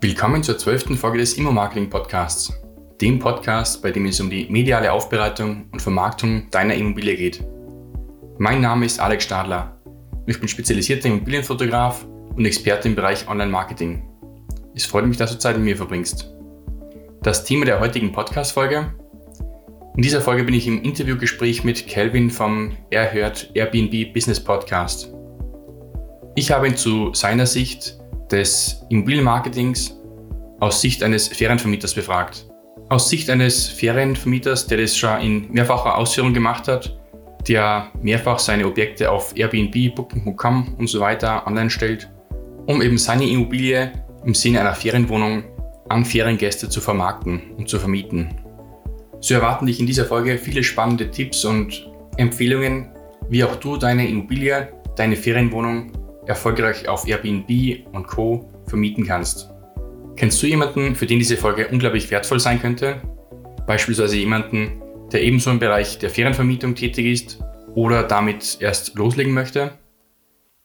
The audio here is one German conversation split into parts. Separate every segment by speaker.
Speaker 1: Willkommen zur zwölften Folge des Immo-Marketing Podcasts, dem Podcast, bei dem es um die mediale Aufbereitung und Vermarktung deiner Immobilie geht. Mein Name ist Alex Stadler ich bin spezialisierter Immobilienfotograf und Experte im Bereich Online-Marketing. Es freut mich, dass du Zeit mit mir verbringst. Das Thema der heutigen Podcast-Folge. In dieser Folge bin ich im Interviewgespräch mit Kelvin vom Erhört Airbnb Business Podcast. Ich habe ihn zu seiner Sicht des Immobilienmarketings aus Sicht eines Ferienvermieters befragt. Aus Sicht eines Ferienvermieters, der das schon in mehrfacher Ausführung gemacht hat, der mehrfach seine Objekte auf Airbnb, Booking.com und so weiter online stellt, um eben seine Immobilie im Sinne einer Ferienwohnung an Feriengäste zu vermarkten und zu vermieten. So erwarten dich in dieser Folge viele spannende Tipps und Empfehlungen, wie auch du deine Immobilie, deine Ferienwohnung erfolgreich auf Airbnb und Co. vermieten kannst. Kennst du jemanden, für den diese Folge unglaublich wertvoll sein könnte? Beispielsweise jemanden, der ebenso im Bereich der Ferienvermietung tätig ist oder damit erst loslegen möchte?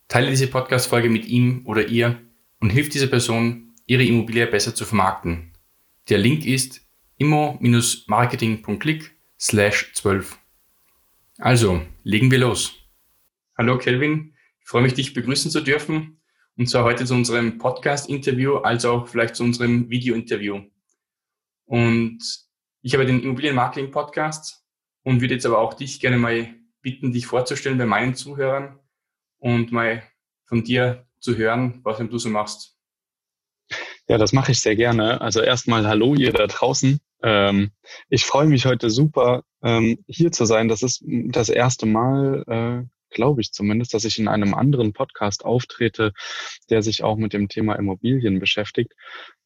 Speaker 1: Teile diese Podcast-Folge mit ihm oder ihr und hilf dieser Person, ihre Immobilie besser zu vermarkten. Der Link ist immo-marketing.click slash 12. Also, legen wir los. Hallo Kelvin, ich freue mich, dich begrüßen zu dürfen. Und zwar heute zu unserem Podcast-Interview, als auch vielleicht zu unserem Video-Interview. Und ich habe den Immobilien-Marketing-Podcast und würde jetzt aber auch dich gerne mal bitten, dich vorzustellen bei meinen Zuhörern und mal von dir zu hören, was du so machst.
Speaker 2: Ja, das mache ich sehr gerne. Also erstmal hallo ihr da draußen. Ähm, ich freue mich heute super, ähm, hier zu sein. Das ist das erste Mal, äh, glaube ich zumindest, dass ich in einem anderen Podcast auftrete, der sich auch mit dem Thema Immobilien beschäftigt.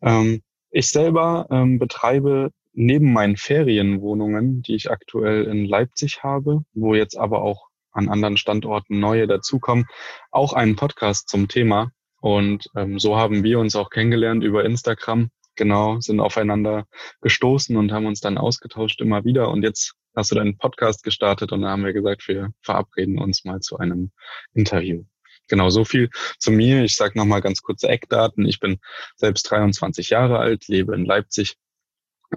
Speaker 2: Ähm, ich selber ähm, betreibe neben meinen Ferienwohnungen, die ich aktuell in Leipzig habe, wo jetzt aber auch an anderen Standorten neue dazukommen, auch einen Podcast zum Thema. Und ähm, so haben wir uns auch kennengelernt über Instagram. Genau, sind aufeinander gestoßen und haben uns dann ausgetauscht immer wieder. Und jetzt hast du deinen Podcast gestartet und da haben wir gesagt, wir verabreden uns mal zu einem Interview. Genau, so viel zu mir. Ich sage nochmal ganz kurze Eckdaten. Ich bin selbst 23 Jahre alt, lebe in Leipzig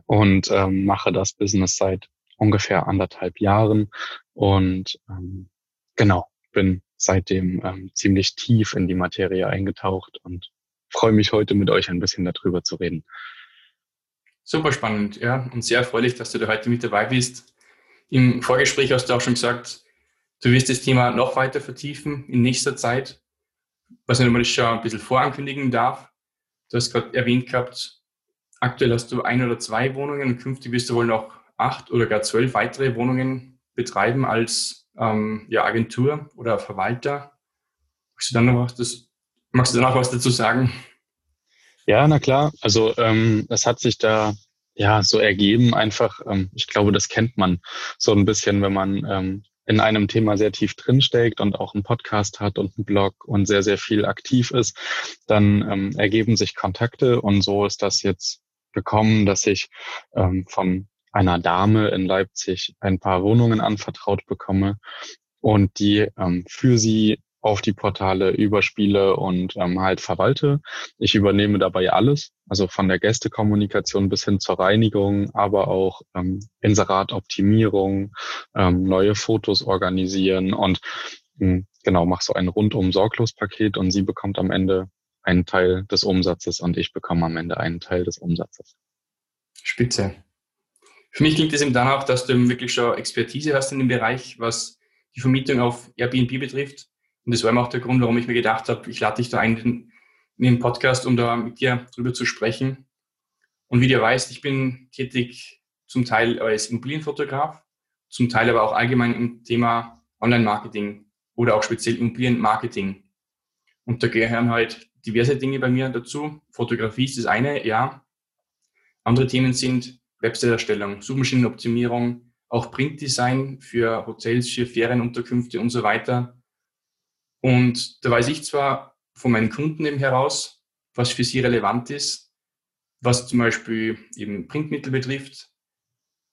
Speaker 2: und ähm, mache das Business seit ungefähr anderthalb Jahren und ähm, genau, bin seitdem ähm, ziemlich tief in die Materie eingetaucht und freue mich heute mit euch ein bisschen darüber zu reden.
Speaker 1: Super spannend, ja, und sehr erfreulich, dass du da heute mit dabei bist. Im Vorgespräch hast du auch schon gesagt, du wirst das Thema noch weiter vertiefen in nächster Zeit, was ich nochmal schon ein bisschen vorankündigen darf. Du hast gerade erwähnt gehabt, aktuell hast du ein oder zwei Wohnungen und künftig wirst du wohl noch acht oder gar zwölf weitere Wohnungen betreiben als ähm, ja, Agentur oder Verwalter. Magst du dann noch was, das, magst du dann noch was dazu sagen?
Speaker 2: Ja, na klar. Also ähm, es hat sich da ja so ergeben einfach. Ähm, ich glaube, das kennt man so ein bisschen, wenn man ähm, in einem Thema sehr tief drinsteckt und auch einen Podcast hat und einen Blog und sehr, sehr viel aktiv ist, dann ähm, ergeben sich Kontakte und so ist das jetzt gekommen, dass ich ähm, von einer Dame in Leipzig ein paar Wohnungen anvertraut bekomme und die ähm, für sie auf die Portale überspiele und ähm, halt verwalte. Ich übernehme dabei alles, also von der Gästekommunikation bis hin zur Reinigung, aber auch ähm, Inseratoptimierung, ähm, neue Fotos organisieren und ähm, genau, mache so ein rundum sorglos und sie bekommt am Ende einen Teil des Umsatzes und ich bekomme am Ende einen Teil des Umsatzes.
Speaker 1: Spitze. Für mich klingt es eben danach, dass du wirklich schon Expertise hast in dem Bereich, was die Vermietung auf Airbnb betrifft. Und das war auch der Grund, warum ich mir gedacht habe, ich lade dich da ein in, den Podcast, um da mit dir drüber zu sprechen. Und wie du weißt, ich bin tätig zum Teil als Immobilienfotograf, zum Teil aber auch allgemein im Thema Online-Marketing oder auch speziell Immobilienmarketing. Und da gehören halt diverse Dinge bei mir dazu. Fotografie ist das eine, ja. Andere Themen sind Website-Erstellung, Suchmaschinenoptimierung, auch Printdesign für Hotels, für Ferienunterkünfte und so weiter. Und da weiß ich zwar von meinen Kunden eben heraus, was für sie relevant ist, was zum Beispiel eben Printmittel betrifft.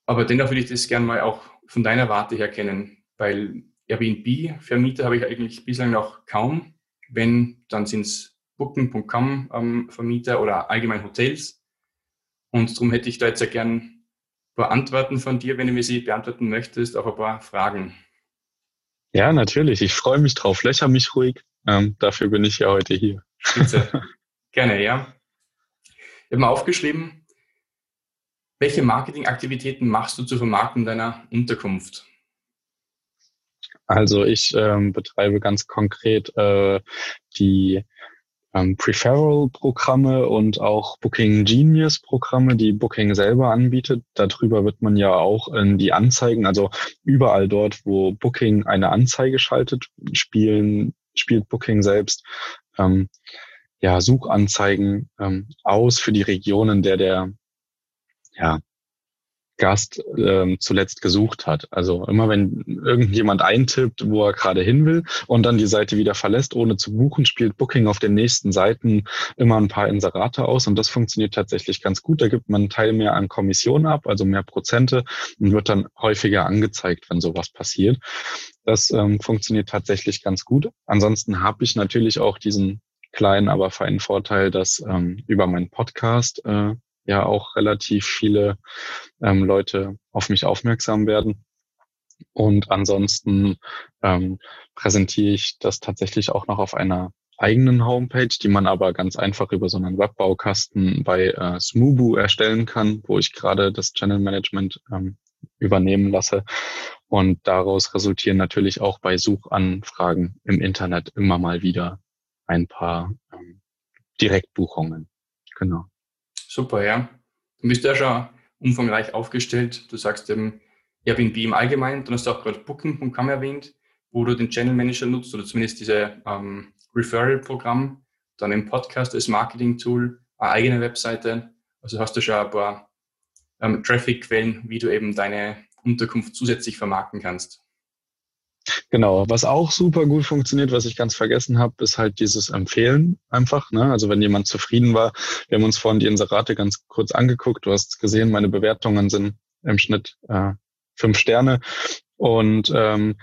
Speaker 1: Aber dennoch würde ich das gerne mal auch von deiner Warte her kennen, weil Airbnb-Vermieter habe ich eigentlich bislang noch kaum. Wenn, dann sind es Booking.com ähm, Vermieter oder allgemein Hotels. Und darum hätte ich da jetzt ja gern ein paar Antworten von dir, wenn du mir sie beantworten möchtest, auf ein paar Fragen.
Speaker 2: Ja, natürlich. Ich freue mich drauf. Löcher mich ruhig. Ähm, dafür bin ich ja heute hier.
Speaker 1: Bitte. Gerne, ja. Ich habe mal aufgeschrieben, welche Marketingaktivitäten machst du zur Vermarktung deiner Unterkunft?
Speaker 2: Also ich ähm, betreibe ganz konkret äh, die ähm, Preferral-Programme und auch Booking Genius-Programme, die Booking selber anbietet. Darüber wird man ja auch in die Anzeigen, also überall dort, wo Booking eine Anzeige schaltet, spielen, spielt Booking selbst ähm, ja, Suchanzeigen ähm, aus für die Regionen, der der ja, Gast ähm, zuletzt gesucht hat. Also immer wenn irgendjemand eintippt, wo er gerade hin will und dann die Seite wieder verlässt, ohne zu buchen, spielt Booking auf den nächsten Seiten immer ein paar Inserate aus und das funktioniert tatsächlich ganz gut. Da gibt man einen Teil mehr an Kommission ab, also mehr Prozente und wird dann häufiger angezeigt, wenn sowas passiert. Das ähm, funktioniert tatsächlich ganz gut. Ansonsten habe ich natürlich auch diesen kleinen, aber feinen Vorteil, dass ähm, über meinen Podcast äh, ja auch relativ viele ähm, Leute auf mich aufmerksam werden. Und ansonsten ähm, präsentiere ich das tatsächlich auch noch auf einer eigenen Homepage, die man aber ganz einfach über so einen Webbaukasten bei äh, Smoobu erstellen kann, wo ich gerade das Channel Management ähm, übernehmen lasse. Und daraus resultieren natürlich auch bei Suchanfragen im Internet immer mal wieder ein paar ähm, Direktbuchungen. Genau.
Speaker 1: Super, ja. Du bist ja schon umfangreich aufgestellt. Du sagst eben Airbnb im Allgemeinen. Dann hast du auch gerade Booking.com erwähnt, wo du den Channel Manager nutzt oder zumindest diese ähm, Referral-Programm. Dann im Podcast als Marketing-Tool, eine eigene Webseite. Also hast du schon ein paar ähm, Traffic-Quellen, wie du eben deine Unterkunft zusätzlich vermarkten kannst.
Speaker 2: Genau, was auch super gut funktioniert, was ich ganz vergessen habe, ist halt dieses Empfehlen einfach. Ne? Also wenn jemand zufrieden war, wir haben uns vorhin die Inserate ganz kurz angeguckt, du hast gesehen, meine Bewertungen sind im Schnitt äh, fünf Sterne. Und ähm,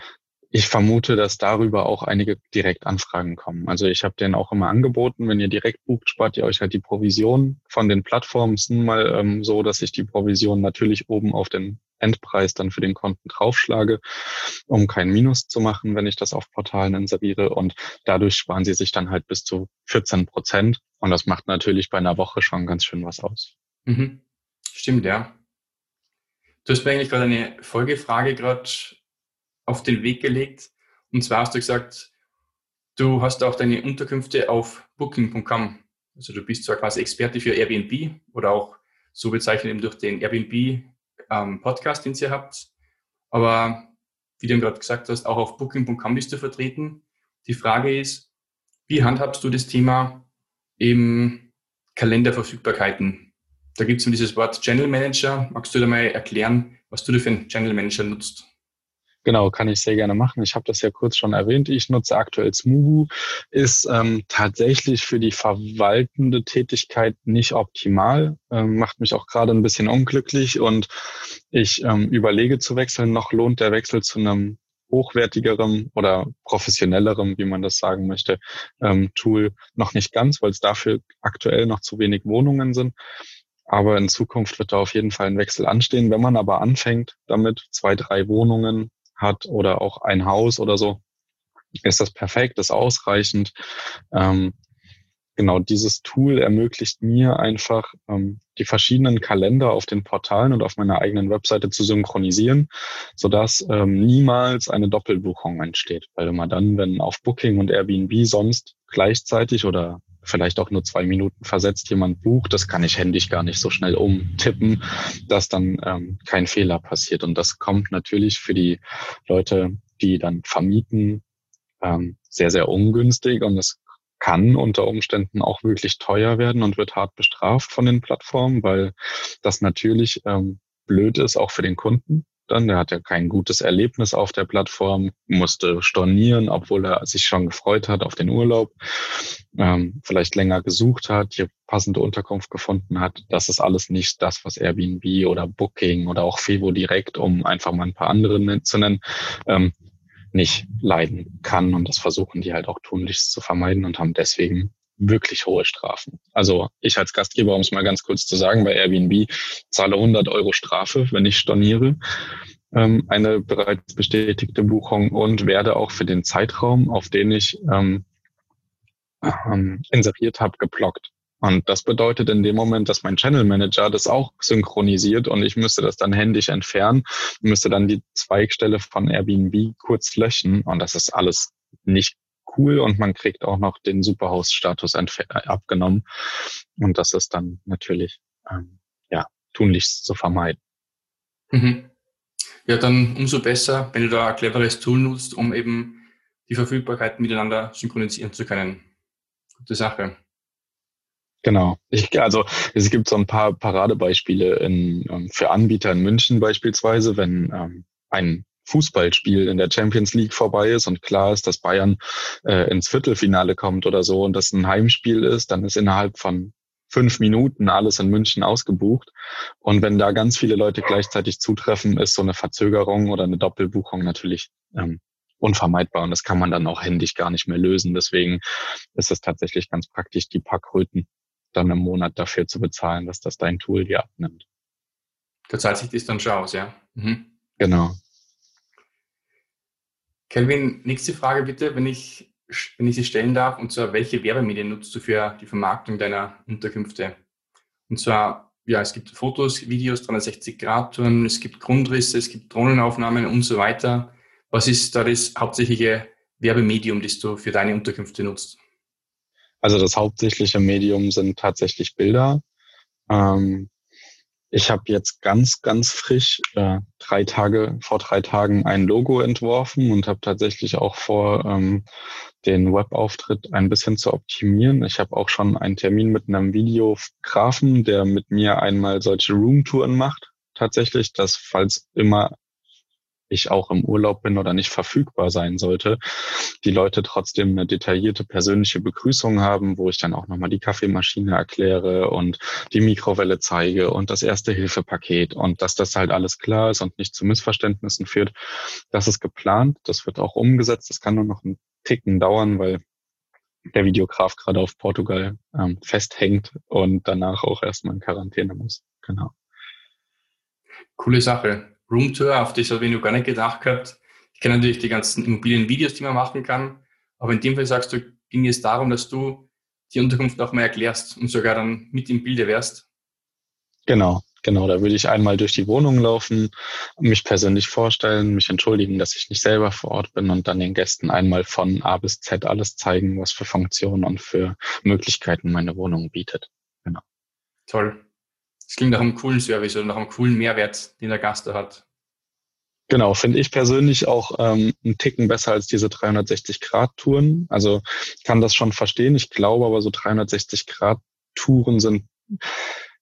Speaker 2: ich vermute, dass darüber auch einige Direktanfragen kommen. Also ich habe denen auch immer angeboten, wenn ihr direkt bucht, spart ihr euch halt die Provision von den Plattformen. Es ist nun mal ähm, so, dass ich die Provision natürlich oben auf den Endpreis dann für den Konten draufschlage, um kein Minus zu machen, wenn ich das auf Portalen inseriere. Und dadurch sparen sie sich dann halt bis zu 14 Prozent. Und das macht natürlich bei einer Woche schon ganz schön was aus.
Speaker 1: Mhm. Stimmt, ja. Du hast mir eigentlich gerade eine Folgefrage gerade auf den Weg gelegt. Und zwar hast du gesagt, du hast auch deine Unterkünfte auf Booking.com. Also du bist zwar quasi Experte für Airbnb oder auch so bezeichnet eben durch den Airbnb ähm, Podcast, den ihr habt. Aber wie du gerade gesagt hast, auch auf Booking.com bist du vertreten. Die Frage ist, wie handhabst du das Thema eben Kalenderverfügbarkeiten? Da gibt es dieses Wort Channel Manager. Magst du da mal erklären, was du da für einen Channel Manager nutzt?
Speaker 2: Genau, kann ich sehr gerne machen. Ich habe das ja kurz schon erwähnt. Ich nutze aktuell Smugu, ist ähm, tatsächlich für die verwaltende Tätigkeit nicht optimal, ähm, macht mich auch gerade ein bisschen unglücklich und ich ähm, überlege zu wechseln. Noch lohnt der Wechsel zu einem hochwertigerem oder professionellerem, wie man das sagen möchte, ähm, Tool noch nicht ganz, weil es dafür aktuell noch zu wenig Wohnungen sind. Aber in Zukunft wird da auf jeden Fall ein Wechsel anstehen. Wenn man aber anfängt damit, zwei, drei Wohnungen hat oder auch ein Haus oder so, ist das perfekt, ist ausreichend. Ähm, genau dieses Tool ermöglicht mir einfach, ähm, die verschiedenen Kalender auf den Portalen und auf meiner eigenen Webseite zu synchronisieren, sodass ähm, niemals eine Doppelbuchung entsteht. Weil immer dann, wenn auf Booking und Airbnb sonst gleichzeitig oder vielleicht auch nur zwei Minuten versetzt jemand bucht, das kann ich händisch gar nicht so schnell umtippen, dass dann ähm, kein Fehler passiert. Und das kommt natürlich für die Leute, die dann vermieten, ähm, sehr, sehr ungünstig und es kann unter Umständen auch wirklich teuer werden und wird hart bestraft von den Plattformen, weil das natürlich ähm, blöd ist, auch für den Kunden dann. Der hat ja kein gutes Erlebnis auf der Plattform, musste stornieren, obwohl er sich schon gefreut hat auf den Urlaub, ähm, vielleicht länger gesucht hat, hier passende Unterkunft gefunden hat. Das ist alles nicht das, was Airbnb oder Booking oder auch Fevo direkt, um einfach mal ein paar andere zu nennen, ähm, nicht leiden kann. Und das versuchen die halt auch tunlichst zu vermeiden und haben deswegen wirklich hohe Strafen. Also ich als Gastgeber, um es mal ganz kurz zu sagen, bei Airbnb zahle 100 Euro Strafe, wenn ich storniere ähm, eine bereits bestätigte Buchung und werde auch für den Zeitraum, auf den ich ähm, ähm, inseriert habe, geblockt. Und das bedeutet in dem Moment, dass mein Channel Manager das auch synchronisiert und ich müsste das dann händisch entfernen, müsste dann die Zweigstelle von Airbnb kurz löschen und das ist alles nicht cool und man kriegt auch noch den Superhost-Status abgenommen und das ist dann natürlich ähm, ja tunlichst zu vermeiden.
Speaker 1: Mhm. Ja, dann umso besser, wenn du da ein cleveres Tool nutzt, um eben die Verfügbarkeit miteinander synchronisieren zu können. Gute Sache.
Speaker 2: Genau. Ich, also es gibt so ein paar Paradebeispiele in, ähm, für Anbieter in München beispielsweise, wenn ähm, ein Fußballspiel in der Champions League vorbei ist und klar ist, dass Bayern äh, ins Viertelfinale kommt oder so und das ein Heimspiel ist, dann ist innerhalb von fünf Minuten alles in München ausgebucht. Und wenn da ganz viele Leute gleichzeitig zutreffen, ist so eine Verzögerung oder eine Doppelbuchung natürlich ähm, unvermeidbar und das kann man dann auch händisch gar nicht mehr lösen. Deswegen ist es tatsächlich ganz praktisch, die paar Kröten dann im Monat dafür zu bezahlen, dass das dein Tool dir abnimmt.
Speaker 1: Da zahlt sich das dann schon aus, ja?
Speaker 2: Mhm. Genau.
Speaker 1: Kelvin, nächste Frage bitte, wenn ich, wenn ich sie stellen darf, und zwar, welche Werbemedien nutzt du für die Vermarktung deiner Unterkünfte? Und zwar, ja, es gibt Fotos, Videos, 360-Grad-Touren, es gibt Grundrisse, es gibt Drohnenaufnahmen und so weiter. Was ist da das hauptsächliche Werbemedium, das du für deine Unterkünfte nutzt?
Speaker 2: Also das hauptsächliche Medium sind tatsächlich Bilder. Ähm, ich habe jetzt ganz, ganz frisch äh, drei Tage, vor drei Tagen ein Logo entworfen und habe tatsächlich auch vor, ähm, den Webauftritt ein bisschen zu optimieren. Ich habe auch schon einen Termin mit einem Videografen, der mit mir einmal solche Roomtouren macht. Tatsächlich, dass falls immer ich auch im Urlaub bin oder nicht verfügbar sein sollte, die Leute trotzdem eine detaillierte persönliche Begrüßung haben, wo ich dann auch nochmal die Kaffeemaschine erkläre und die Mikrowelle zeige und das erste Hilfepaket und dass das halt alles klar ist und nicht zu Missverständnissen führt. Das ist geplant, das wird auch umgesetzt. Das kann nur noch einen Ticken dauern, weil der Videograf gerade auf Portugal ähm, festhängt und danach auch erstmal in Quarantäne muss. Genau.
Speaker 1: Coole Sache. Roomtour, auf das habe ich noch gar nicht gedacht gehabt. Ich kenne natürlich die ganzen Immobilienvideos, die man machen kann, aber in dem Fall sagst du, ging es darum, dass du die Unterkunft auch mal erklärst und sogar dann mit im Bilde wärst.
Speaker 2: Genau, genau. Da würde ich einmal durch die Wohnung laufen, mich persönlich vorstellen, mich entschuldigen, dass ich nicht selber vor Ort bin und dann den Gästen einmal von A bis Z alles zeigen, was für Funktionen und für Möglichkeiten meine Wohnung bietet. Genau.
Speaker 1: Toll. Das klingt nach einem coolen Service oder nach einem coolen Mehrwert, den der Gast da hat.
Speaker 2: Genau, finde ich persönlich auch ähm, einen Ticken besser als diese 360-Grad-Touren. Also kann das schon verstehen. Ich glaube aber so 360-Grad-Touren sind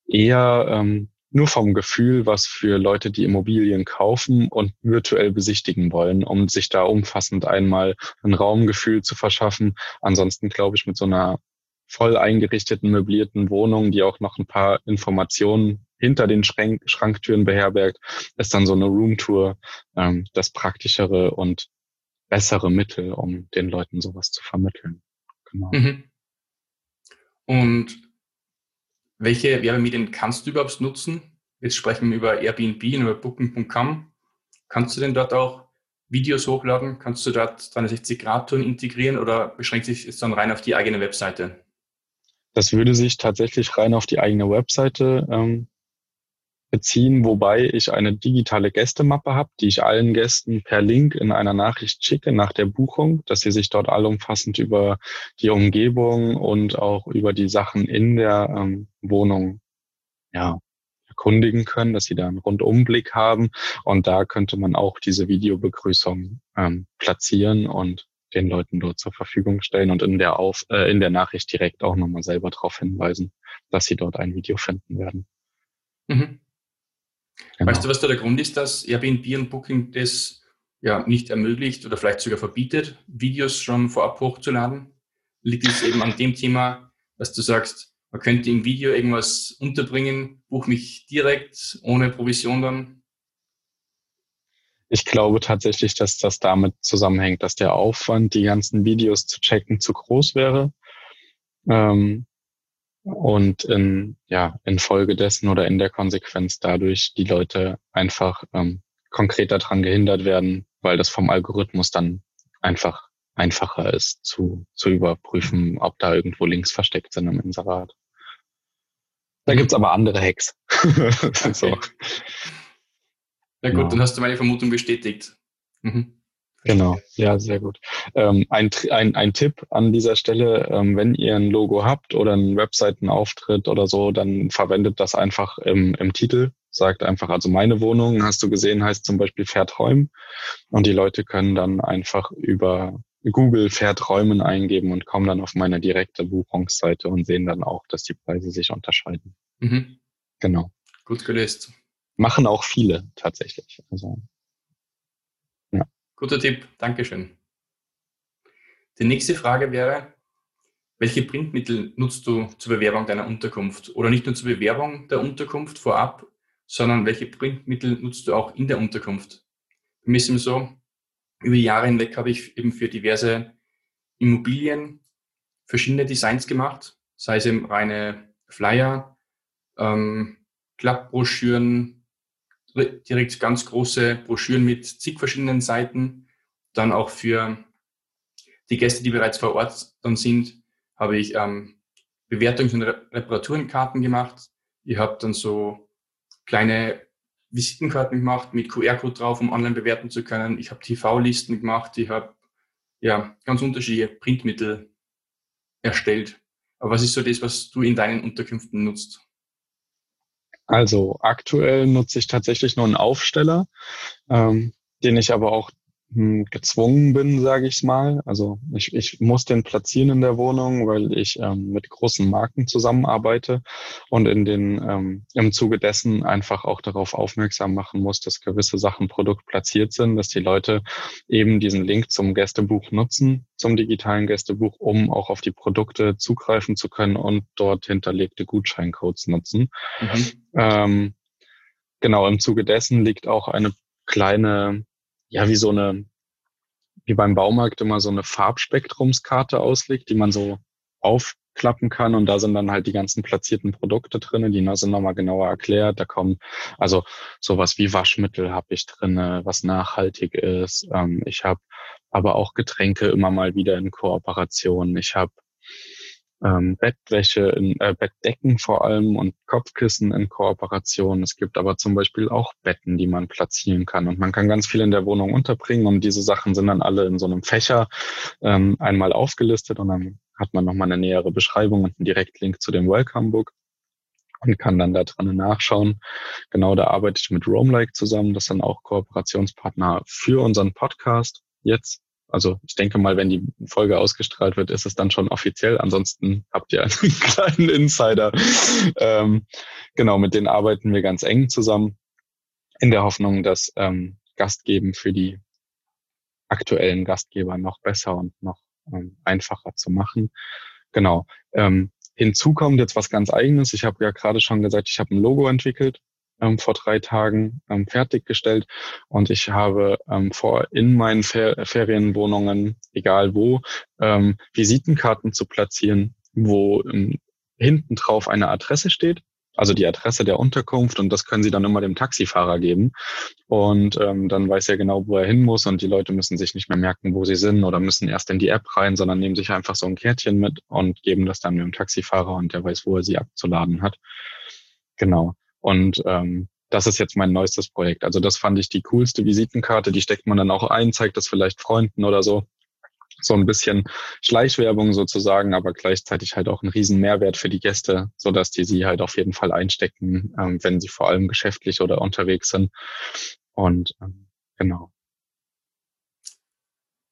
Speaker 2: eher ähm, nur vom Gefühl was für Leute, die Immobilien kaufen und virtuell besichtigen wollen, um sich da umfassend einmal ein Raumgefühl zu verschaffen. Ansonsten glaube ich, mit so einer voll eingerichteten, möblierten Wohnung, die auch noch ein paar Informationen hinter den Schrank Schranktüren beherbergt, ist dann so eine Roomtour ähm, das praktischere und bessere Mittel, um den Leuten sowas zu vermitteln.
Speaker 1: Genau. Mhm. Und welche Werbemedien kannst du überhaupt nutzen? Jetzt sprechen wir über Airbnb und über Booking.com. Kannst du denn dort auch Videos hochladen? Kannst du dort 360-Grad-Touren integrieren oder beschränkt sich es dann rein auf die eigene Webseite?
Speaker 2: Das würde sich tatsächlich rein auf die eigene Webseite ähm, beziehen, wobei ich eine digitale Gästemappe habe, die ich allen Gästen per Link in einer Nachricht schicke nach der Buchung, dass sie sich dort allumfassend über die Umgebung und auch über die Sachen in der ähm, Wohnung ja, erkundigen können, dass sie da einen Rundumblick haben. Und da könnte man auch diese Videobegrüßung ähm, platzieren und den Leuten dort zur Verfügung stellen und in der, Auf, äh, in der Nachricht direkt auch nochmal selber darauf hinweisen, dass sie dort ein Video finden werden.
Speaker 1: Mhm. Genau. Weißt du, was da der Grund ist, dass Airbnb und Booking das ja nicht ermöglicht oder vielleicht sogar verbietet, Videos schon vorab hochzuladen? Liegt es eben an dem Thema, dass du sagst, man könnte im Video irgendwas unterbringen, buch mich direkt ohne Provision dann?
Speaker 2: Ich glaube tatsächlich, dass das damit zusammenhängt, dass der Aufwand, die ganzen Videos zu checken, zu groß wäre. Ähm, und in, ja, infolgedessen oder in der Konsequenz dadurch die Leute einfach ähm, konkret daran gehindert werden, weil das vom Algorithmus dann einfach einfacher ist zu, zu überprüfen, ob da irgendwo Links versteckt sind im Inserat. Da mhm. gibt's aber andere Hacks.
Speaker 1: Okay. so. Ja gut, ja. dann hast du meine Vermutung bestätigt. Mhm.
Speaker 2: Genau, ja, sehr gut. Ähm, ein, ein, ein Tipp an dieser Stelle, ähm, wenn ihr ein Logo habt oder einen Webseitenauftritt oder so, dann verwendet das einfach im, im Titel. Sagt einfach, also meine Wohnung, hast du gesehen, heißt zum Beispiel Verträumen. Und die Leute können dann einfach über Google Verträumen eingeben und kommen dann auf meine direkte Buchungsseite und sehen dann auch, dass die Preise sich unterscheiden. Mhm. Genau.
Speaker 1: Gut gelöst.
Speaker 2: Machen auch viele tatsächlich. Also
Speaker 1: Guter Tipp, Dankeschön. Die nächste Frage wäre, welche Printmittel nutzt du zur Bewerbung deiner Unterkunft? Oder nicht nur zur Bewerbung der Unterkunft vorab, sondern welche Printmittel nutzt du auch in der Unterkunft? Bei mir ist es so, über die Jahre hinweg habe ich eben für diverse Immobilien verschiedene Designs gemacht, sei es eben reine Flyer, ähm, Klappbroschüren, direkt ganz große Broschüren mit zig verschiedenen Seiten. Dann auch für die Gäste, die bereits vor Ort dann sind, habe ich ähm, Bewertungs- und Reparaturenkarten gemacht. Ich habe dann so kleine Visitenkarten gemacht mit QR-Code drauf, um online bewerten zu können. Ich habe TV-Listen gemacht. Ich habe ja ganz unterschiedliche Printmittel erstellt. Aber was ist so das, was du in deinen Unterkünften nutzt?
Speaker 2: Also aktuell nutze ich tatsächlich nur einen Aufsteller, ähm, den ich aber auch gezwungen bin, sage ich mal. Also ich, ich muss den platzieren in der Wohnung, weil ich ähm, mit großen Marken zusammenarbeite und in den ähm, im Zuge dessen einfach auch darauf aufmerksam machen muss, dass gewisse Sachen produktplatziert sind, dass die Leute eben diesen Link zum Gästebuch nutzen, zum digitalen Gästebuch, um auch auf die Produkte zugreifen zu können und dort hinterlegte Gutscheincodes nutzen. Mhm. Ähm, genau, im Zuge dessen liegt auch eine kleine ja, wie so eine, wie beim Baumarkt immer so eine Farbspektrumskarte auslegt, die man so aufklappen kann und da sind dann halt die ganzen platzierten Produkte drinne, die sind nochmal genauer erklärt. Da kommen also sowas wie Waschmittel habe ich drinne, was nachhaltig ist. Ähm, ich habe aber auch Getränke immer mal wieder in Kooperation. Ich habe ähm, Bettwäsche, in, äh, Bettdecken vor allem und Kopfkissen in Kooperation. Es gibt aber zum Beispiel auch Betten, die man platzieren kann und man kann ganz viel in der Wohnung unterbringen und diese Sachen sind dann alle in so einem Fächer ähm, einmal aufgelistet und dann hat man nochmal eine nähere Beschreibung und einen Direktlink zu dem Welcome Book und kann dann da dran nachschauen. Genau, da arbeite ich mit Roamlike zusammen. Das sind auch Kooperationspartner für unseren Podcast jetzt. Also ich denke mal, wenn die Folge ausgestrahlt wird, ist es dann schon offiziell. Ansonsten habt ihr einen kleinen Insider. Ähm, genau, mit denen arbeiten wir ganz eng zusammen in der Hoffnung, dass ähm, Gastgeben für die aktuellen Gastgeber noch besser und noch ähm, einfacher zu machen. Genau. Ähm, hinzu kommt jetzt was ganz eigenes. Ich habe ja gerade schon gesagt, ich habe ein Logo entwickelt ähm, vor drei Tagen ähm, fertiggestellt. Und ich habe ähm, vor, in meinen Fer Ferienwohnungen, egal wo, ähm, Visitenkarten zu platzieren, wo ähm, hinten drauf eine Adresse steht, also die Adresse der Unterkunft. Und das können sie dann immer dem Taxifahrer geben. Und ähm, dann weiß er genau, wo er hin muss. Und die Leute müssen sich nicht mehr merken, wo sie sind oder müssen erst in die App rein, sondern nehmen sich einfach so ein Kärtchen mit und geben das dann dem Taxifahrer. Und der weiß, wo er sie abzuladen hat. Genau. Und ähm, das ist jetzt mein neuestes Projekt. Also das fand ich die coolste Visitenkarte. Die steckt man dann auch ein, zeigt das vielleicht Freunden oder so. So ein bisschen Schleichwerbung sozusagen, aber gleichzeitig halt auch ein riesen Mehrwert für die Gäste, so dass die sie halt auf jeden Fall einstecken, ähm, wenn sie vor allem geschäftlich oder unterwegs sind. Und ähm, genau.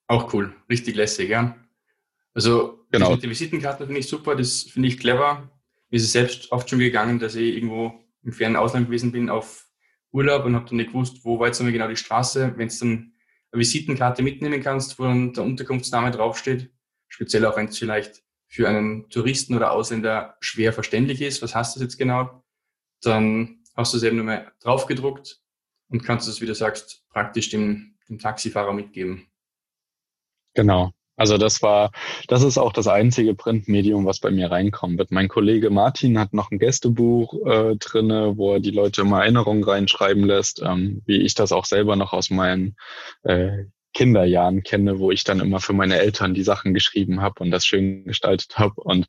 Speaker 1: Auch cool, richtig lässig, ja. Also genau. den Visitenkarten finde ich super, das finde ich clever. Mir ist es selbst oft schon gegangen, dass ich irgendwo im fernen Ausland gewesen bin auf Urlaub und habe dann nicht gewusst, wo war jetzt einmal genau die Straße. Wenn du dann eine Visitenkarte mitnehmen kannst, wo dann der Unterkunftsname draufsteht, speziell auch wenn es vielleicht für einen Touristen oder Ausländer schwer verständlich ist, was heißt das jetzt genau, dann hast du es eben nur mal draufgedruckt und kannst es, wie du sagst, praktisch dem, dem Taxifahrer mitgeben.
Speaker 2: Genau, Also das war, das ist auch das einzige Printmedium, was bei mir reinkommen wird. Mein Kollege Martin hat noch ein Gästebuch äh, drinne, wo er die Leute immer Erinnerungen reinschreiben lässt, ähm, wie ich das auch selber noch aus meinen äh, Kinderjahren kenne, wo ich dann immer für meine Eltern die Sachen geschrieben habe und das schön gestaltet habe. Und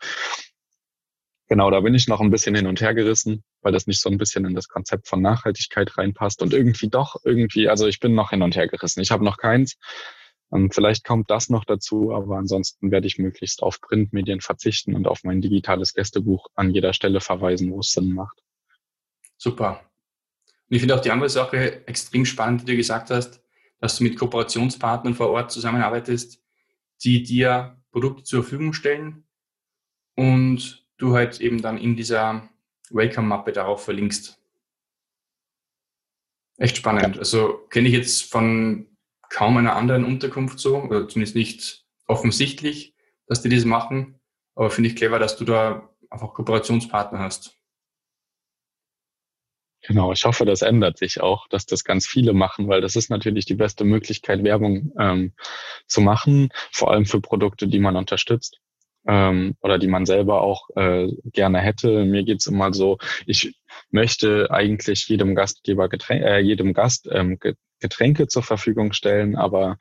Speaker 2: genau, da bin ich noch ein bisschen hin und her gerissen, weil das nicht so ein bisschen in das Konzept von Nachhaltigkeit reinpasst und irgendwie doch irgendwie, also ich bin noch hin und her gerissen. Ich habe noch keins. Und vielleicht kommt das noch dazu, aber ansonsten werde ich möglichst auf Printmedien verzichten und auf mein digitales Gästebuch an jeder Stelle verweisen, wo es Sinn macht.
Speaker 1: Super. Und ich finde auch die andere Sache extrem spannend, die du gesagt hast, dass du mit Kooperationspartnern vor Ort zusammenarbeitest, die dir Produkte zur Verfügung stellen und du halt eben dann in dieser Welcome-Mappe darauf verlinkst. Echt spannend. Also kenne ich jetzt von kaum einer anderen Unterkunft so, oder zumindest nicht offensichtlich, dass die das machen. Aber finde ich clever, dass du da einfach Kooperationspartner hast.
Speaker 2: Genau, ich hoffe, das ändert sich auch, dass das ganz viele machen, weil das ist natürlich die beste Möglichkeit, Werbung ähm, zu machen, vor allem für Produkte, die man unterstützt ähm, oder die man selber auch äh, gerne hätte. Mir geht's immer so, ich möchte eigentlich jedem Gastgeber, Getränke, äh, jedem Gast ähm, Getränke zur Verfügung stellen, aber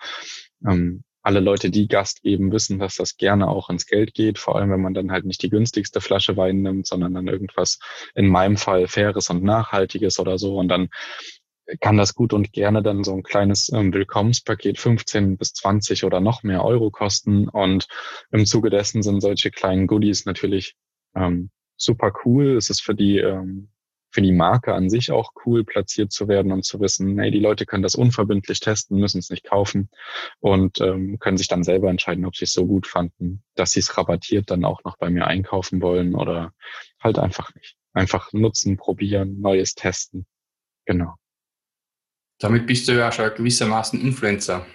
Speaker 2: ähm, alle Leute, die Gast geben, wissen, dass das gerne auch ins Geld geht, vor allem wenn man dann halt nicht die günstigste Flasche Wein nimmt, sondern dann irgendwas in meinem Fall faires und nachhaltiges oder so und dann kann das gut und gerne dann so ein kleines ähm, Willkommenspaket 15 bis 20 oder noch mehr Euro kosten und im Zuge dessen sind solche kleinen Goodies natürlich ähm, super cool. Es ist für die ähm, für die Marke an sich auch cool, platziert zu werden und zu wissen, hey, die Leute können das unverbindlich testen, müssen es nicht kaufen und ähm, können sich dann selber entscheiden, ob sie es so gut fanden, dass sie es rabattiert dann auch noch bei mir einkaufen wollen oder halt einfach nicht. Einfach nutzen, probieren, Neues testen. Genau.
Speaker 1: Damit bist du ja schon gewissermaßen Influencer.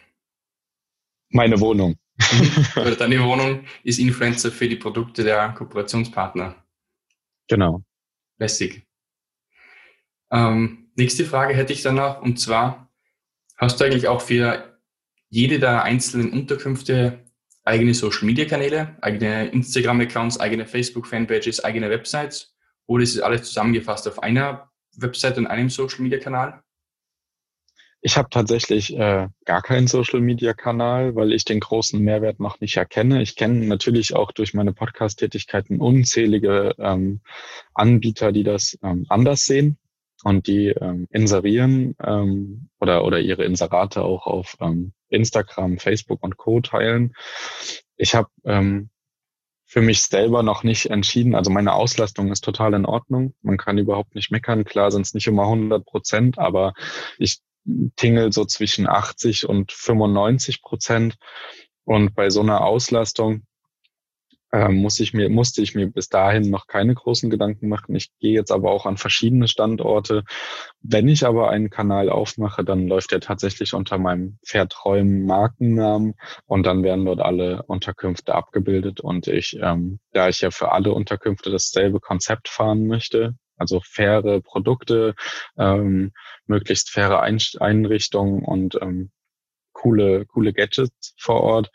Speaker 2: Meine Wohnung.
Speaker 1: Oder deine Wohnung ist Influencer für die Produkte der Kooperationspartner.
Speaker 2: Genau.
Speaker 1: Lässig. Ähm, nächste Frage hätte ich dann noch, und zwar, hast du eigentlich auch für jede der einzelnen Unterkünfte eigene Social-Media-Kanäle, eigene Instagram-Accounts, eigene Facebook-Fanpages, eigene Websites? Oder ist es alles zusammengefasst auf einer Website und einem Social-Media-Kanal?
Speaker 2: Ich habe tatsächlich äh, gar keinen Social-Media-Kanal, weil ich den großen Mehrwert noch nicht erkenne. Ich kenne natürlich auch durch meine Podcast-Tätigkeiten unzählige ähm, Anbieter, die das ähm, anders sehen und die ähm, inserieren ähm, oder, oder ihre Inserate auch auf ähm, Instagram, Facebook und Co. teilen. Ich habe ähm, für mich selber noch nicht entschieden. Also meine Auslastung ist total in Ordnung. Man kann überhaupt nicht meckern. Klar sind es nicht immer 100 Prozent, aber ich tingel so zwischen 80 und 95 Prozent. Und bei so einer Auslastung ähm, muss ich mir, musste ich mir bis dahin noch keine großen Gedanken machen. Ich gehe jetzt aber auch an verschiedene Standorte. Wenn ich aber einen Kanal aufmache, dann läuft er tatsächlich unter meinem Verträumen Markennamen und dann werden dort alle Unterkünfte abgebildet. Und ich, ähm, da ich ja für alle Unterkünfte dasselbe Konzept fahren möchte, also faire Produkte, ähm, möglichst faire Einrichtungen und ähm, coole, coole Gadgets vor Ort,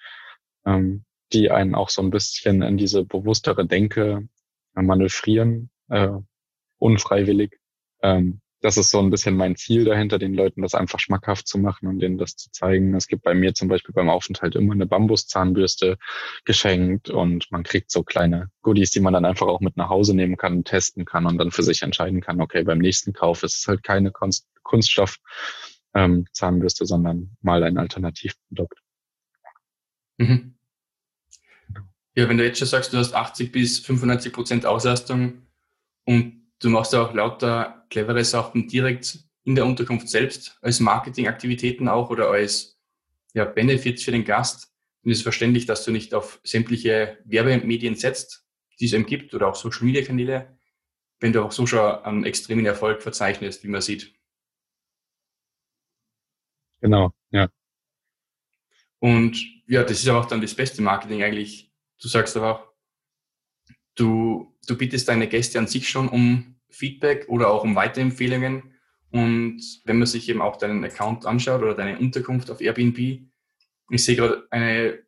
Speaker 2: ähm, die einen auch so ein bisschen in diese bewusstere Denke manövrieren, äh, unfreiwillig. Ähm, das ist so ein bisschen mein Ziel dahinter, den Leuten das einfach schmackhaft zu machen und denen das zu zeigen. Es gibt bei mir zum Beispiel beim Aufenthalt immer eine Bambuszahnbürste geschenkt und man kriegt so kleine Goodies, die man dann einfach auch mit nach Hause nehmen kann, testen kann und dann für sich entscheiden kann, okay, beim nächsten Kauf ist es halt keine Kunst, Kunststoff ähm, sondern mal ein Alternativprodukt.
Speaker 1: Mhm. Ja, wenn du jetzt schon sagst, du hast 80 bis 95 Prozent Auslastung und du machst auch lauter clevere Sachen direkt in der Unterkunft selbst als Marketingaktivitäten auch oder als ja, Benefits für den Gast. Es ist verständlich, dass du nicht auf sämtliche Werbemedien setzt, die es eben gibt oder auch Social Media Kanäle, wenn du auch so schon einen extremen Erfolg verzeichnest, wie man sieht.
Speaker 2: Genau, ja.
Speaker 1: Und ja, das ist auch dann das beste Marketing eigentlich, Du sagst aber auch, du, du bittest deine Gäste an sich schon um Feedback oder auch um Weiterempfehlungen. Und wenn man sich eben auch deinen Account anschaut oder deine Unterkunft auf Airbnb, ich sehe gerade eine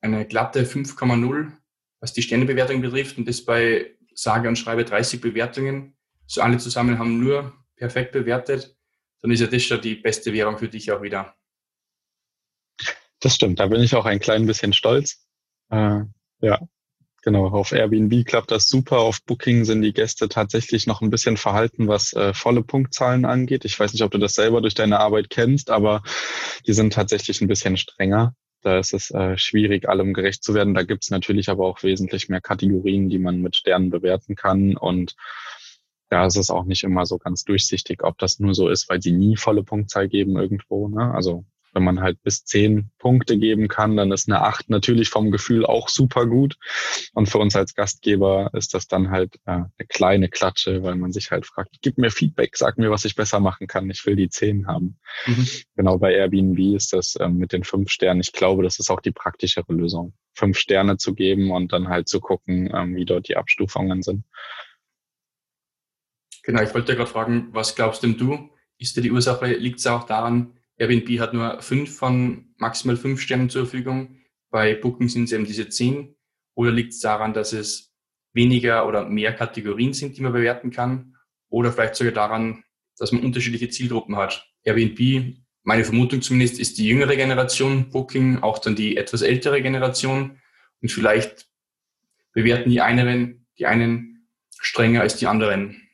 Speaker 1: eine glatte 5,0, was die Sternebewertung betrifft und das bei sage und schreibe 30 Bewertungen. So alle zusammen haben nur perfekt bewertet. Dann ist ja das schon die beste Währung für dich auch wieder.
Speaker 2: Das stimmt, da bin ich auch ein klein bisschen stolz. Äh, ja, genau. Auf Airbnb klappt das super. Auf Booking sind die Gäste tatsächlich noch ein bisschen verhalten, was äh, volle Punktzahlen angeht. Ich weiß nicht, ob du das selber durch deine Arbeit kennst, aber die sind tatsächlich ein bisschen strenger. Da ist es äh, schwierig, allem gerecht zu werden. Da gibt es natürlich aber auch wesentlich mehr Kategorien, die man mit Sternen bewerten kann. Und da ist es auch nicht immer so ganz durchsichtig, ob das nur so ist, weil sie nie volle Punktzahl geben irgendwo. Ne? Also wenn man halt bis zehn Punkte geben kann, dann ist eine acht natürlich vom Gefühl auch super gut. Und für uns als Gastgeber ist das dann halt äh, eine kleine Klatsche, weil man sich halt fragt, gib mir Feedback, sag mir, was ich besser machen kann. Ich will die zehn haben. Mhm. Genau bei Airbnb ist das ähm, mit den fünf Sternen. Ich glaube, das ist auch die praktischere Lösung, fünf Sterne zu geben und dann halt zu gucken, ähm, wie dort die Abstufungen sind.
Speaker 1: Genau, ich wollte gerade fragen, was glaubst denn du? Ist dir die Ursache, liegt es auch daran, Airbnb hat nur fünf von maximal fünf Sternen zur Verfügung. Bei Booking sind es eben diese zehn. Oder liegt es daran, dass es weniger oder mehr Kategorien sind, die man bewerten kann? Oder vielleicht sogar daran, dass man unterschiedliche Zielgruppen hat. Airbnb, meine Vermutung zumindest, ist die jüngere Generation, Booking auch dann die etwas ältere Generation. Und vielleicht bewerten die einen, die einen strenger als die anderen.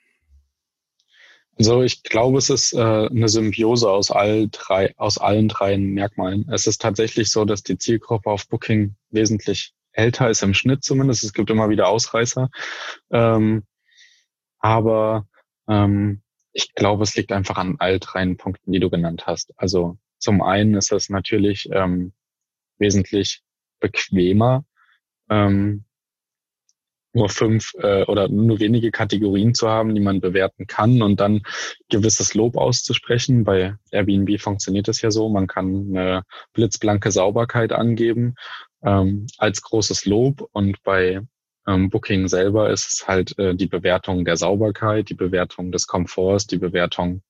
Speaker 2: Also ich glaube, es ist äh, eine Symbiose aus, all drei, aus allen drei Merkmalen. Es ist tatsächlich so, dass die Zielgruppe auf Booking wesentlich älter ist im Schnitt zumindest. Es gibt immer wieder Ausreißer. Ähm, aber ähm, ich glaube, es liegt einfach an all drei Punkten, die du genannt hast. Also zum einen ist es natürlich ähm, wesentlich bequemer, ähm, nur fünf äh, oder nur wenige Kategorien zu haben, die man bewerten kann und dann gewisses Lob auszusprechen. Bei Airbnb funktioniert es ja so, man kann eine blitzblanke Sauberkeit angeben ähm, als großes Lob und bei ähm, Booking selber ist es halt äh, die Bewertung der Sauberkeit, die Bewertung des Komforts, die Bewertung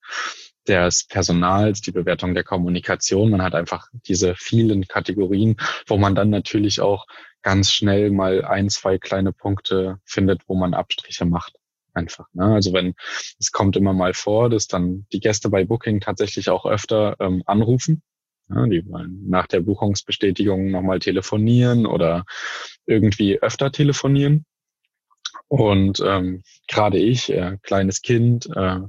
Speaker 2: des Personals, die Bewertung der Kommunikation. Man hat einfach diese vielen Kategorien, wo man dann natürlich auch ganz schnell mal ein, zwei kleine Punkte findet, wo man Abstriche macht. Einfach. Ne? Also wenn es kommt immer mal vor, dass dann die Gäste bei Booking tatsächlich auch öfter ähm, anrufen. Ja, die wollen nach der Buchungsbestätigung nochmal telefonieren oder irgendwie öfter telefonieren. Und ähm, gerade ich, äh, kleines Kind, äh,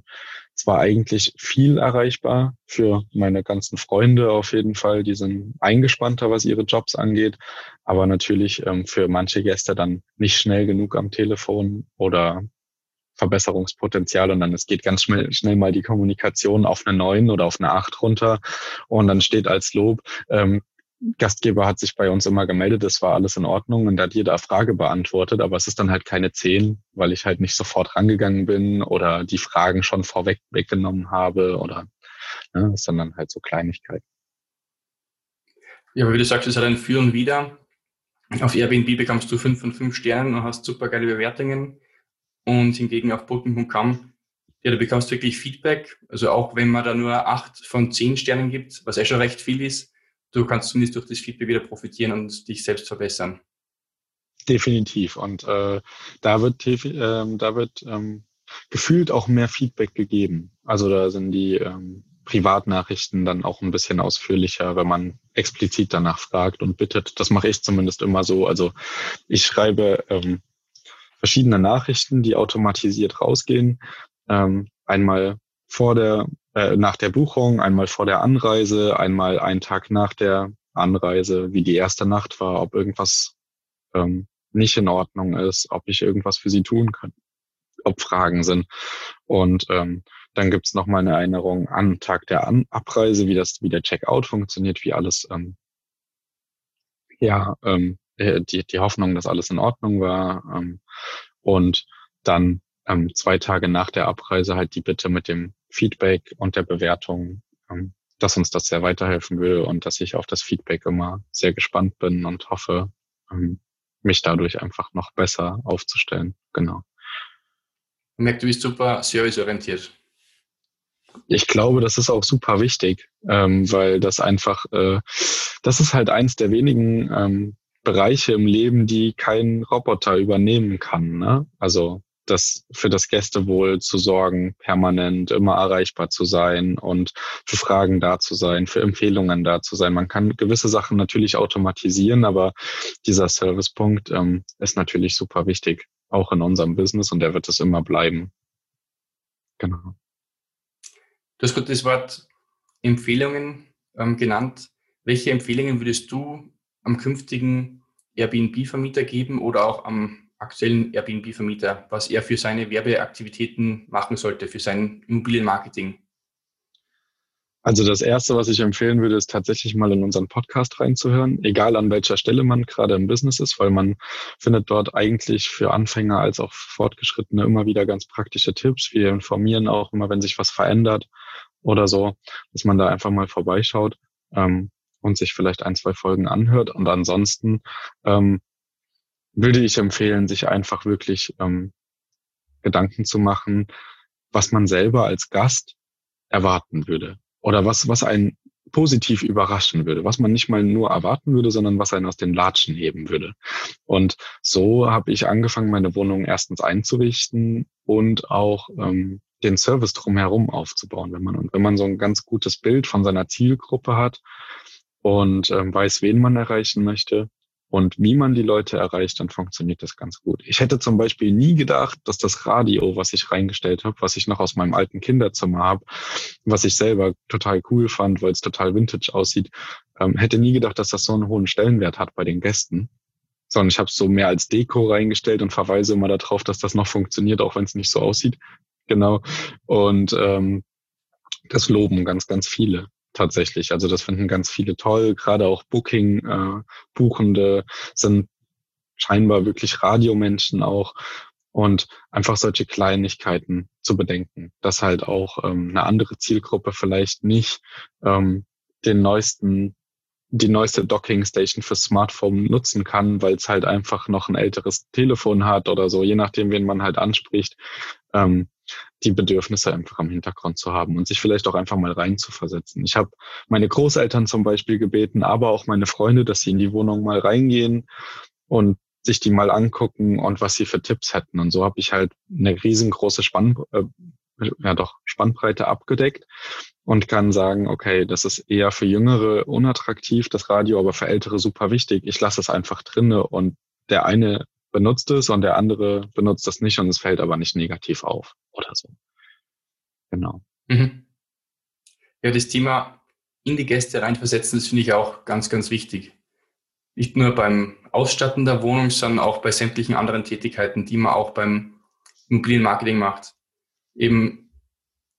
Speaker 2: zwar eigentlich viel erreichbar für meine ganzen Freunde auf jeden Fall, die sind eingespannter, was ihre Jobs angeht, aber natürlich ähm, für manche Gäste dann nicht schnell genug am Telefon oder Verbesserungspotenzial und dann es geht ganz schnell, schnell mal die Kommunikation auf eine 9 oder auf eine 8 runter und dann steht als Lob, ähm, Gastgeber hat sich bei uns immer gemeldet, das war alles in Ordnung und hat jede Frage beantwortet, aber es ist dann halt keine zehn, weil ich halt nicht sofort rangegangen bin oder die Fragen schon vorweg weggenommen habe oder ne, das halt so Kleinigkeiten.
Speaker 1: Ja, aber wie du sagst, es hat ein Für und Wider. Auf Airbnb bekommst du fünf von fünf Sternen und hast super geile Bewertungen und hingegen auf Booking.com ja, du bekommst wirklich Feedback. Also auch wenn man da nur acht von zehn Sternen gibt, was eh schon recht viel ist, du kannst zumindest durch das Feedback wieder profitieren und dich selbst verbessern.
Speaker 2: Definitiv. Und äh, da wird, äh, da wird ähm, gefühlt auch mehr Feedback gegeben. Also da sind die ähm, Privatnachrichten dann auch ein bisschen ausführlicher, wenn man explizit danach fragt und bittet. Das mache ich zumindest immer so. Also ich schreibe ähm, verschiedene Nachrichten, die automatisiert rausgehen. Ähm, einmal vor der äh, nach der Buchung, einmal vor der Anreise, einmal einen Tag nach der Anreise, wie die erste Nacht war, ob irgendwas ähm, nicht in Ordnung ist, ob ich irgendwas für sie tun kann, ob Fragen sind. Und ähm, dann gibt's noch mal eine Erinnerung an Tag der an Abreise, wie das, wie der Checkout funktioniert, wie alles, ähm, ja, ähm, äh, die, die Hoffnung, dass alles in Ordnung war. Ähm, und dann ähm, zwei Tage nach der Abreise halt die Bitte mit dem Feedback und der Bewertung, ähm, dass uns das sehr weiterhelfen würde und dass ich auf das Feedback immer sehr gespannt bin und hoffe, ähm, mich dadurch einfach noch besser aufzustellen. Genau.
Speaker 1: Ich merke, du bist super serviceorientiert.
Speaker 2: Ich glaube, das ist auch super wichtig, ähm, weil das einfach, äh, das ist halt eins der wenigen ähm, Bereiche im Leben, die kein Roboter übernehmen kann. Ne? Also das für das Gästewohl zu sorgen, permanent immer erreichbar zu sein und für Fragen da zu sein, für Empfehlungen da zu sein. Man kann gewisse Sachen natürlich automatisieren, aber dieser Servicepunkt ähm, ist natürlich super wichtig, auch in unserem Business und der wird es immer bleiben.
Speaker 1: Genau. Du hast gerade das Wort Empfehlungen ähm, genannt. Welche Empfehlungen würdest du am künftigen Airbnb-Vermieter geben oder auch am aktuellen Airbnb-Vermieter, was er für seine Werbeaktivitäten machen sollte, für sein Immobilienmarketing?
Speaker 2: Also das Erste, was ich empfehlen würde, ist tatsächlich mal in unseren Podcast reinzuhören, egal an welcher Stelle man gerade im Business ist, weil man findet dort eigentlich für Anfänger als auch Fortgeschrittene immer wieder ganz praktische Tipps. Wir informieren auch immer, wenn sich was verändert oder so, dass man da einfach mal vorbeischaut ähm, und sich vielleicht ein, zwei Folgen anhört. Und ansonsten ähm, würde ich empfehlen, sich einfach wirklich ähm, Gedanken zu machen, was man selber als Gast erwarten würde oder was, was einen positiv überraschen würde, was man nicht mal nur erwarten würde, sondern was einen aus den Latschen heben würde. Und so habe ich angefangen, meine Wohnung erstens einzurichten und auch ähm, den Service drumherum aufzubauen. Wenn man, und wenn man so ein ganz gutes Bild von seiner Zielgruppe hat und ähm, weiß, wen man erreichen möchte, und wie man die Leute erreicht, dann funktioniert das ganz gut. Ich hätte zum Beispiel nie gedacht, dass das Radio, was ich reingestellt habe, was ich noch aus meinem alten Kinderzimmer habe, was ich selber total cool fand, weil es total vintage aussieht, ähm, hätte nie gedacht, dass das so einen hohen Stellenwert hat bei den Gästen. Sondern ich habe es so mehr als Deko reingestellt und verweise immer darauf, dass das noch funktioniert, auch wenn es nicht so aussieht. Genau. Und ähm, das loben ganz, ganz viele tatsächlich. Also das finden ganz viele toll. Gerade auch Booking-Buchende äh, sind scheinbar wirklich Radiomenschen auch. Und einfach solche Kleinigkeiten zu bedenken, dass halt auch ähm, eine andere Zielgruppe vielleicht nicht ähm, den neuesten die neueste Docking Station für Smartphone nutzen kann, weil es halt einfach noch ein älteres Telefon hat oder so, je nachdem, wen man halt anspricht, ähm, die Bedürfnisse einfach am Hintergrund zu haben und sich vielleicht auch einfach mal reinzuversetzen. Ich habe meine Großeltern zum Beispiel gebeten, aber auch meine Freunde, dass sie in die Wohnung mal reingehen und sich die mal angucken und was sie für Tipps hätten. Und so habe ich halt eine riesengroße Spann äh, ja doch Spannbreite abgedeckt und kann sagen, okay, das ist eher für Jüngere unattraktiv, das Radio, aber für Ältere super wichtig. Ich lasse es einfach drinne und der eine benutzt es und der andere benutzt das nicht und es fällt aber nicht negativ auf oder so. Genau. Mhm.
Speaker 1: Ja, das Thema in die Gäste reinversetzen, das finde ich auch ganz, ganz wichtig. Nicht nur beim Ausstatten der Wohnung, sondern auch bei sämtlichen anderen Tätigkeiten, die man auch beim Immobilienmarketing macht. Eben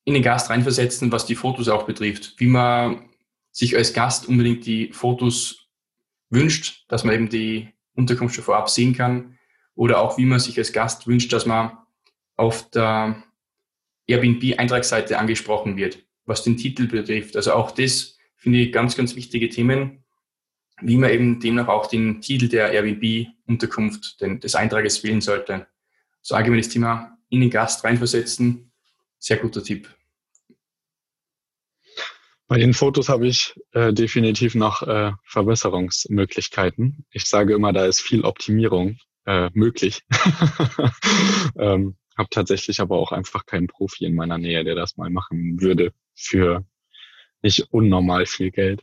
Speaker 1: in den Gast reinversetzen, was die Fotos auch betrifft. Wie man sich als Gast unbedingt die Fotos wünscht, dass man eben die Unterkunft schon vorab sehen kann. Oder auch wie man sich als Gast wünscht, dass man auf der Airbnb-Eintragsseite angesprochen wird, was den Titel betrifft. Also auch das finde ich ganz, ganz wichtige Themen, wie man eben demnach auch den Titel der Airbnb-Unterkunft des Eintrages wählen sollte. So allgemeines Thema in den Gast reinversetzen, sehr guter Tipp.
Speaker 2: Bei den Fotos habe ich äh, definitiv noch äh, Verbesserungsmöglichkeiten. Ich sage immer, da ist viel Optimierung äh, möglich. ähm, habe tatsächlich aber auch einfach keinen Profi in meiner Nähe, der das mal machen würde für nicht unnormal viel Geld.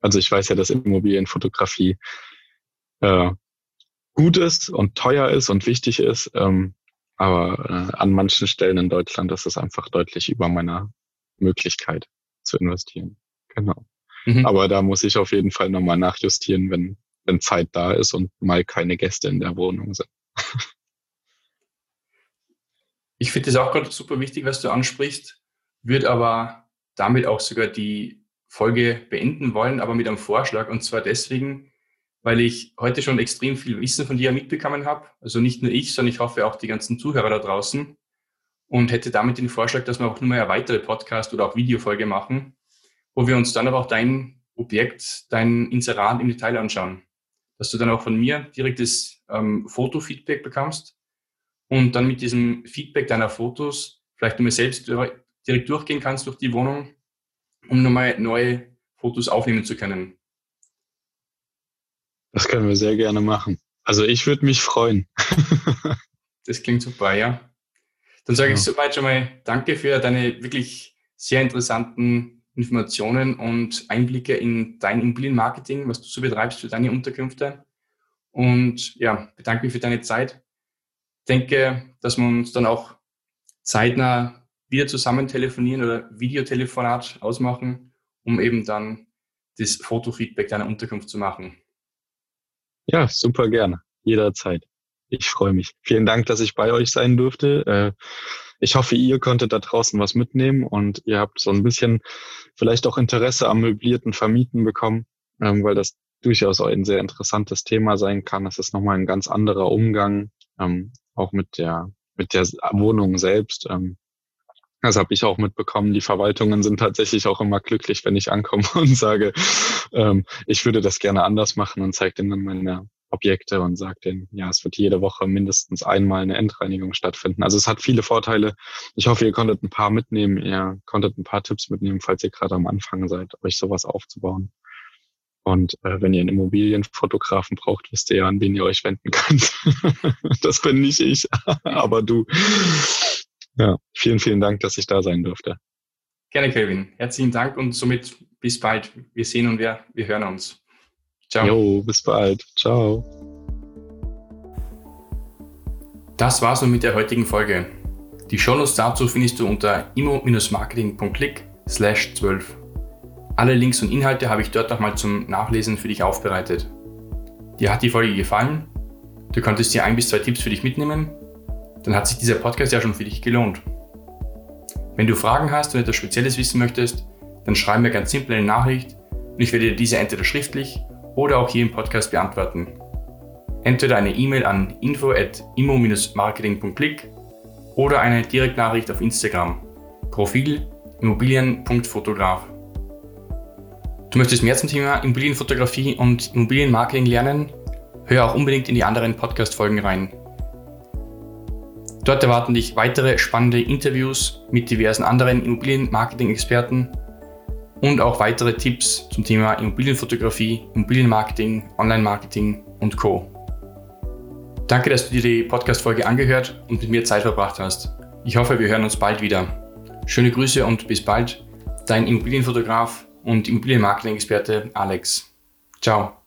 Speaker 2: Also ich weiß ja, dass Immobilienfotografie äh, gut ist und teuer ist und wichtig ist. Ähm, aber äh, an manchen Stellen in Deutschland ist es einfach deutlich über meiner Möglichkeit zu investieren. Genau. Mhm. Aber da muss ich auf jeden Fall nochmal nachjustieren, wenn, wenn Zeit da ist und mal keine Gäste in der Wohnung sind.
Speaker 1: ich finde das auch gerade super wichtig, was du ansprichst, würde aber damit auch sogar die Folge beenden wollen, aber mit einem Vorschlag. Und zwar deswegen, weil ich heute schon extrem viel Wissen von dir mitbekommen habe. Also nicht nur ich, sondern ich hoffe auch die ganzen Zuhörer da draußen. Und hätte damit den Vorschlag, dass wir auch nur mal eine weitere Podcast oder auch Videofolge machen, wo wir uns dann aber auch dein Objekt, dein Inserat im Detail anschauen. Dass du dann auch von mir direktes ähm, Fotofeedback bekommst und dann mit diesem Feedback deiner Fotos vielleicht nur selbst direkt durchgehen kannst durch die Wohnung, um nochmal neue Fotos aufnehmen zu können.
Speaker 2: Das können wir sehr gerne machen. Also ich würde mich freuen.
Speaker 1: das klingt super, ja. Dann sage ja. ich soweit schon mal Danke für deine wirklich sehr interessanten Informationen und Einblicke in dein Immobilienmarketing, was du so betreibst für deine Unterkünfte. Und ja, bedanke mich für deine Zeit. Denke, dass wir uns dann auch zeitnah wieder zusammen telefonieren oder Videotelefonat ausmachen, um eben dann das Fotofeedback deiner Unterkunft zu machen.
Speaker 2: Ja, super gerne. Jederzeit. Ich freue mich. Vielen Dank, dass ich bei euch sein durfte. Ich hoffe, ihr konntet da draußen was mitnehmen und ihr habt so ein bisschen vielleicht auch Interesse am möblierten Vermieten bekommen, ähm, weil das durchaus ein sehr interessantes Thema sein kann. Es ist nochmal ein ganz anderer Umgang, ähm, auch mit der, mit der Wohnung selbst. Ähm, das habe ich auch mitbekommen. Die Verwaltungen sind tatsächlich auch immer glücklich, wenn ich ankomme und sage, ähm, ich würde das gerne anders machen und zeige denen dann meine Objekte und sage denen, ja, es wird jede Woche mindestens einmal eine Endreinigung stattfinden. Also es hat viele Vorteile. Ich hoffe, ihr konntet ein paar mitnehmen. Ihr konntet ein paar Tipps mitnehmen, falls ihr gerade am Anfang seid, euch sowas aufzubauen. Und äh, wenn ihr einen Immobilienfotografen braucht, wisst ihr ja, an wen ihr euch wenden könnt. das bin nicht ich, aber du. Ja, vielen, vielen Dank, dass ich da sein durfte.
Speaker 1: Gerne, Kevin. Herzlichen Dank und somit bis bald. Wir sehen und wir, wir hören uns.
Speaker 2: Ciao. Jo, bis bald. Ciao.
Speaker 1: Das war's nun mit der heutigen Folge. Die Shownotes dazu findest du unter immo-marketing.click slash 12. Alle Links und Inhalte habe ich dort nochmal zum Nachlesen für dich aufbereitet. Dir hat die Folge gefallen? Du konntest dir ein bis zwei Tipps für dich mitnehmen dann hat sich dieser Podcast ja schon für dich gelohnt. Wenn du Fragen hast und etwas Spezielles wissen möchtest, dann schreib mir ganz simpel eine Nachricht und ich werde dir diese entweder schriftlich oder auch hier im Podcast beantworten. Entweder eine E-Mail an info at immo-marketing.click oder eine Direktnachricht auf Instagram. Profil immobilien.fotograf. Du möchtest mehr zum Thema Immobilienfotografie und Immobilienmarketing lernen? Hör auch unbedingt in die anderen Podcast-Folgen rein. Dort erwarten dich weitere spannende Interviews mit diversen anderen Immobilienmarketing-Experten und auch weitere Tipps zum Thema Immobilienfotografie, Immobilienmarketing, Online-Marketing und Co. Danke, dass du dir die Podcast-Folge angehört und mit mir Zeit verbracht hast. Ich hoffe, wir hören uns bald wieder. Schöne Grüße und bis bald. Dein Immobilienfotograf und Immobilienmarketing-Experte Alex. Ciao.